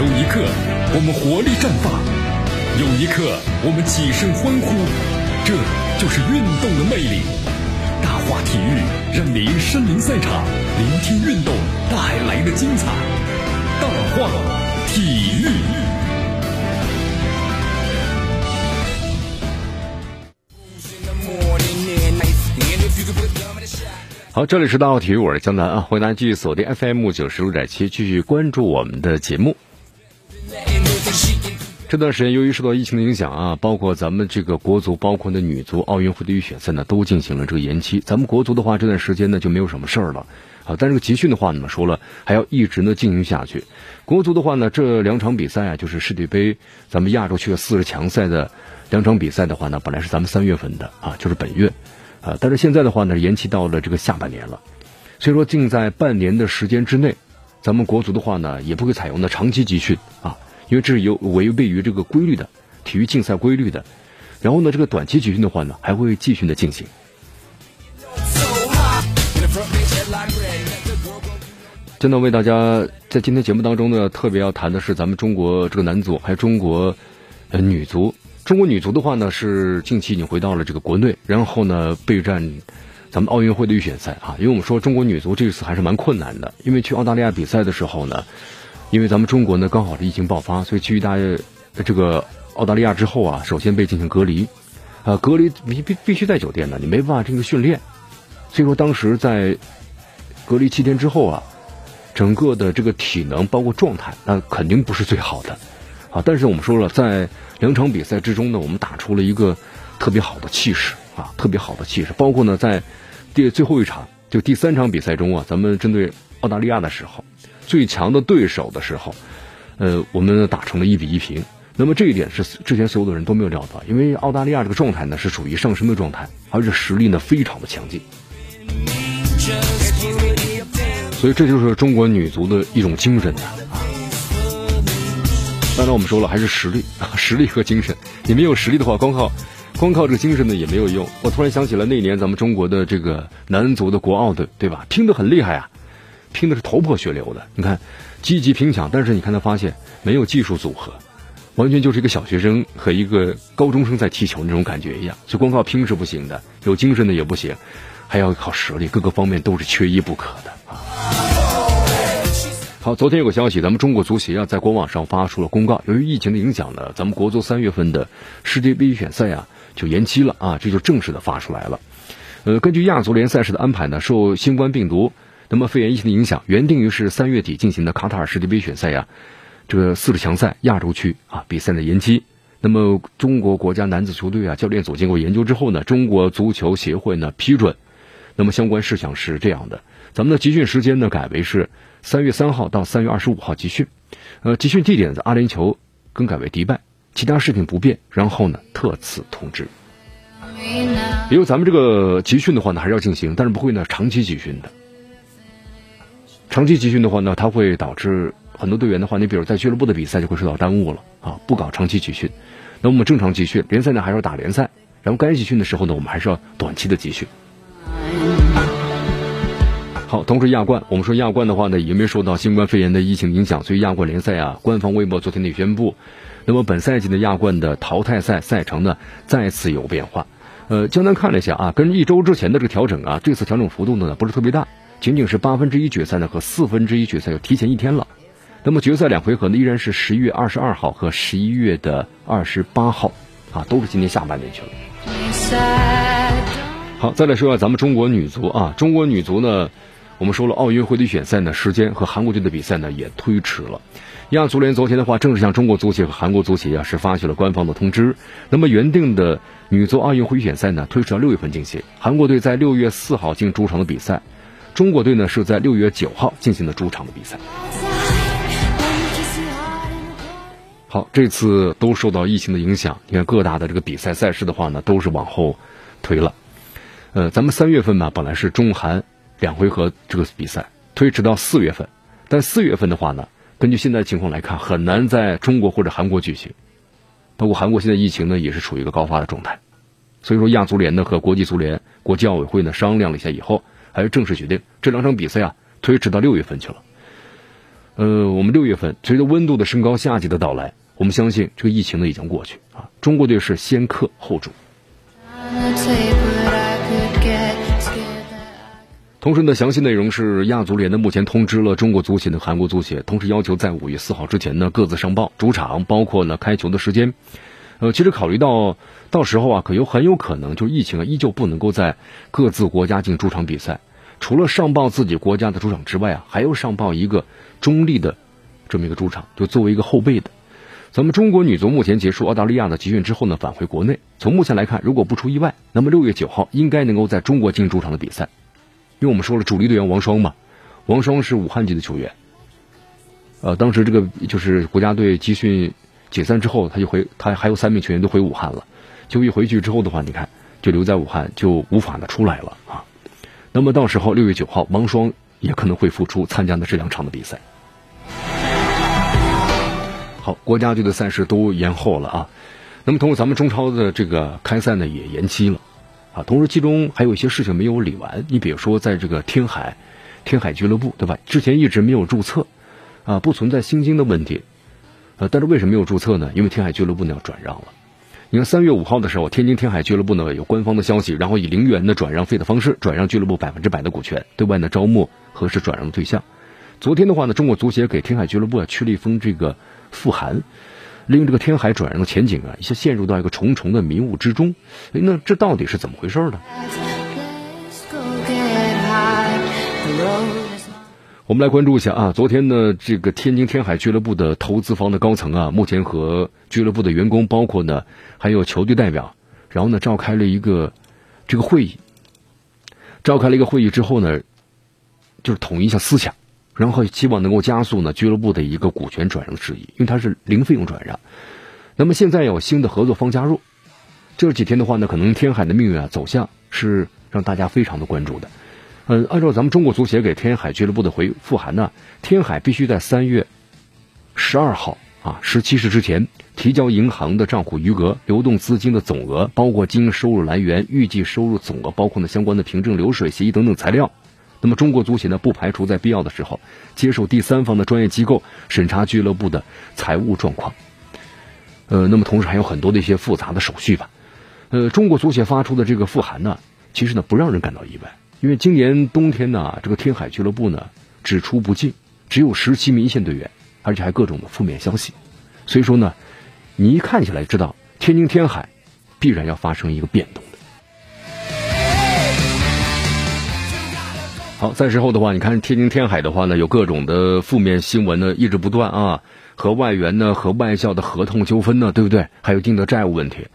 有一刻我们活力绽放，有一刻我们起身欢呼，这就是运动的魅力。大话体育让您身临赛场，聆听运动带来的精彩。大话体育。好，这里是大话体育，我是江南啊，欢迎大家继续锁定 FM 九十六点七，继续关注我们的节目。这段时间由于受到疫情的影响啊，包括咱们这个国足，包括那女足奥运会的预选赛呢，都进行了这个延期。咱们国足的话，这段时间呢就没有什么事儿了啊。但这个集训的话呢，说了还要一直呢进行下去。国足的话呢，这两场比赛啊，就是世界杯咱们亚洲区的四十强赛的两场比赛的话呢，本来是咱们三月份的啊，就是本月啊，但是现在的话呢，延期到了这个下半年了。所以说，尽在半年的时间之内，咱们国足的话呢，也不会采用的长期集训啊。因为这是有违背于这个规律的体育竞赛规律的，然后呢，这个短期集训的话呢，还会继续的进行。真的为大家在今天节目当中呢，特别要谈的是咱们中国这个男足，还有中国呃女足。中国女足的话呢，是近期已经回到了这个国内，然后呢备战咱们奥运会的预选赛啊。因为我们说中国女足这次还是蛮困难的，因为去澳大利亚比赛的时候呢。因为咱们中国呢刚好是疫情爆发，所以去大这个澳大利亚之后啊，首先被进行隔离，啊，隔离必必必须在酒店呢，你没办法这个训练，所以说当时在隔离七天之后啊，整个的这个体能包括状态，那肯定不是最好的，啊，但是我们说了，在两场比赛之中呢，我们打出了一个特别好的气势啊，特别好的气势，包括呢在第最后一场就第三场比赛中啊，咱们针对澳大利亚的时候。最强的对手的时候，呃，我们打成了一比一平。那么这一点是之前所有的人都没有料到，因为澳大利亚这个状态呢是属于上升的状态，而且实力呢非常的强劲。所以这就是中国女足的一种精神呐。当然我们说了，还是实力啊，实力和精神。你没有实力的话，光靠光靠这个精神呢也没有用。我突然想起了那年咱们中国的这个男足的国奥队，对吧？拼得很厉害啊。拼的是头破血流的，你看，积极拼抢，但是你看他发现没有技术组合，完全就是一个小学生和一个高中生在踢球那种感觉一样，就光靠拼是不行的，有精神的也不行，还要靠实力，各个方面都是缺一不可的啊。好，昨天有个消息，咱们中国足协啊在官网上发出了公告，由于疫情的影响呢，咱们国足三月份的世界杯预选赛啊就延期了啊，这就正式的发出来了。呃，根据亚足联赛事的安排呢，受新冠病毒。那么肺炎疫情的影响，原定于是三月底进行的卡塔尔世界杯选赛呀，这个四十强赛亚洲区啊比赛的延期。那么中国国家男子球队啊教练组经过研究之后呢，中国足球协会呢批准。那么相关事项是这样的，咱们的集训时间呢改为是三月三号到三月二十五号集训，呃，集训地点在阿联酋更改为迪拜，其他事情不变。然后呢特此通知。因为咱们这个集训的话呢还是要进行，但是不会呢长期集训的。长期集训的话呢，它会导致很多队员的话，你比如在俱乐部的比赛就会受到耽误了啊，不搞长期集训。那我们正常集训，联赛呢还是要打联赛，然后该集训的时候呢，我们还是要短期的集训。好，同时亚冠，我们说亚冠的话呢，也没受到新冠肺炎的疫情影响，所以亚冠联赛啊，官方微博昨天也宣布，那么本赛季的亚冠的淘汰赛赛程呢再次有变化。呃，江南看了一下啊，跟一周之前的这个调整啊，这次调整幅度呢不是特别大。仅仅是八分之一决赛呢和四分之一决赛又提前一天了，那么决赛两回合呢依然是十一月二十二号和十一月的二十八号，啊，都是今年下半年去了。好，再来说一下咱们中国女足啊，中国女足呢，我们说了奥运会的选赛呢时间和韩国队的比赛呢也推迟了。亚足联昨天的话正式向中国足协和韩国足协啊是发去了官方的通知，那么原定的女足奥运会预选赛呢推迟到六月份进行，韩国队在六月四号进主场的比赛。中国队呢是在六月九号进行的主场的比赛。好，这次都受到疫情的影响，你看各大的这个比赛赛事的话呢，都是往后推了。呃，咱们三月份吧本来是中韩两回合这个比赛，推迟到四月份。但四月份的话呢，根据现在情况来看，很难在中国或者韩国举行。包括韩国现在疫情呢也是处于一个高发的状态，所以说亚足联呢和国际足联、国际奥委会呢商量了一下以后。还是正式决定这两场比赛啊，推迟到六月份去了。呃，我们六月份随着温度的升高，夏季的到来，我们相信这个疫情呢已经过去啊。中国队是先克后主。同时呢，详细内容是亚足联呢目前通知了中国足协的韩国足协，同时要求在五月四号之前呢各自上报主场，包括呢开球的时间。呃，其实考虑到到时候啊，可有很有可能就是疫情啊依旧不能够在各自国家进主场比赛。除了上报自己国家的主场之外啊，还要上报一个中立的这么一个主场，就作为一个后备的。咱们中国女足目前结束澳大利亚的集训之后呢，返回国内。从目前来看，如果不出意外，那么六月九号应该能够在中国进主场的比赛。因为我们说了，主力队员王霜嘛，王霜是武汉籍的球员。呃，当时这个就是国家队集训解散之后，他就回，他还有三名球员都回武汉了。就一回去之后的话，你看就留在武汉，就无法的出来了啊。那么到时候六月九号，王霜也可能会复出参加的这两场的比赛。好，国家队的赛事都延后了啊。那么同时，咱们中超的这个开赛呢也延期了啊。同时，其中还有一些事情没有理完。你比如说，在这个天海，天海俱乐部对吧？之前一直没有注册啊，不存在薪金的问题。呃，但是为什么没有注册呢？因为天海俱乐部呢要转让了。你看三月五号的时候，天津天海俱乐部呢有官方的消息，然后以零元的转让费的方式转让俱乐部百分之百的股权，对外呢招募合适转让的对象。昨天的话呢，中国足协给天海俱乐部啊去了一封这个复函，令这个天海转让的前景啊一下陷入到一个重重的迷雾之中。哎，那这到底是怎么回事呢？我们来关注一下啊，昨天呢，这个天津天海俱乐部的投资方的高层啊，目前和俱乐部的员工，包括呢还有球队代表，然后呢召开了一个这个会议。召开了一个会议之后呢，就是统一一下思想，然后希望能够加速呢俱乐部的一个股权转让事宜，因为它是零费用转让。那么现在有新的合作方加入，这几天的话呢，可能天海的命运啊走向是让大家非常的关注的。嗯，按照咱们中国足协给天海俱乐部的回复函呢，天海必须在三月十二号啊十七时之前提交银行的账户余额、流动资金的总额，包括经营收入来源、预计收入总额，包括呢相关的凭证、流水协议等等材料。那么中国足协呢，不排除在必要的时候接受第三方的专业机构审查俱乐部的财务状况。呃，那么同时还有很多的一些复杂的手续吧。呃，中国足协发出的这个复函呢，其实呢不让人感到意外。因为今年冬天呢，这个天海俱乐部呢只出不进，只有十七名一线队员，而且还各种的负面消息，所以说呢，你一看起来知道天津天海必然要发生一个变动的。好，在之后的话，你看天津天海的话呢，有各种的负面新闻呢一直不断啊，和外援呢和外校的合同纠纷呢，对不对？还有一定的债务问题。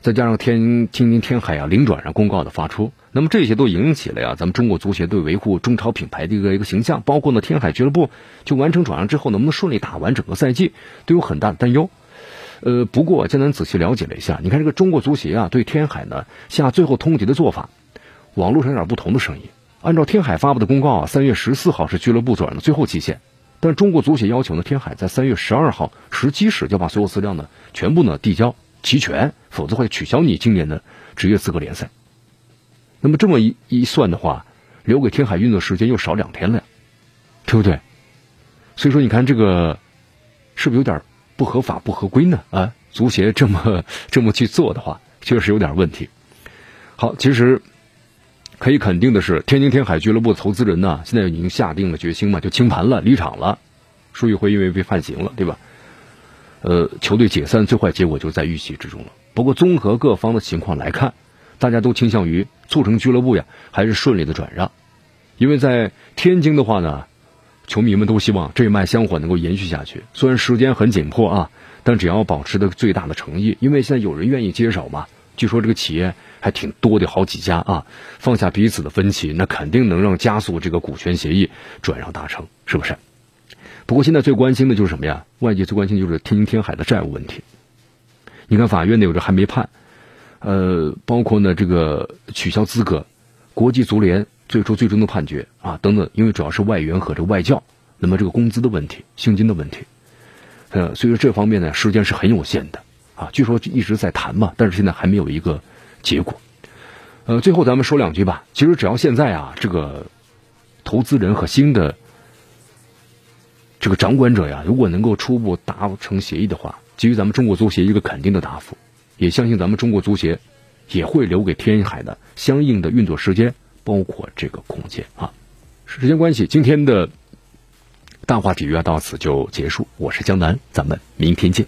再加上天天津天海啊零转让公告的发出，那么这些都引起了呀咱们中国足协对维护中超品牌的一个一个形象，包括呢天海俱乐部就完成转让之后能不能顺利打完整个赛季，都有很大的担忧。呃，不过江南仔细了解了一下，你看这个中国足协啊对天海呢下最后通牒的做法，网络上有点不同的声音。按照天海发布的公告啊，三月十四号是俱乐部转让的最后期限，但中国足协要求呢天海在三月十二号十七时就把所有资料呢全部呢递交。齐全，否则会取消你今年的职业资格联赛。那么这么一一算的话，留给天海运作时间又少两天了，对不对？所以说，你看这个是不是有点不合法、不合规呢？啊，足协这么这么去做的话，确实有点问题。好，其实可以肯定的是，天津天海俱乐部投资人呢，现在已经下定了决心嘛，就清盘了，离场了。舒玉辉因为被判刑了，对吧？呃，球队解散最坏结果就在预期之中了。不过，综合各方的情况来看，大家都倾向于促成俱乐部呀还是顺利的转让。因为在天津的话呢，球迷们都希望这脉香火能够延续下去。虽然时间很紧迫啊，但只要保持的最大的诚意，因为现在有人愿意接手嘛。据说这个企业还挺多的，好几家啊，放下彼此的分歧，那肯定能让加速这个股权协议转让达成，是不是？不过现在最关心的就是什么呀？外界最关心就是天津天海的债务问题。你看法院呢有着还没判，呃，包括呢这个取消资格，国际足联最初最终的判决啊等等，因为主要是外援和这外教，那么这个工资的问题、薪金的问题，呃，所以说这方面呢时间是很有限的啊。据说一直在谈嘛，但是现在还没有一个结果。呃，最后咱们说两句吧。其实只要现在啊，这个投资人和新的。这个掌管者呀，如果能够初步达成协议的话，给予咱们中国足协一个肯定的答复，也相信咱们中国足协也会留给天海的相应的运作时间，包括这个空间啊。时间关系，今天的大话体育啊到此就结束。我是江南，咱们明天见。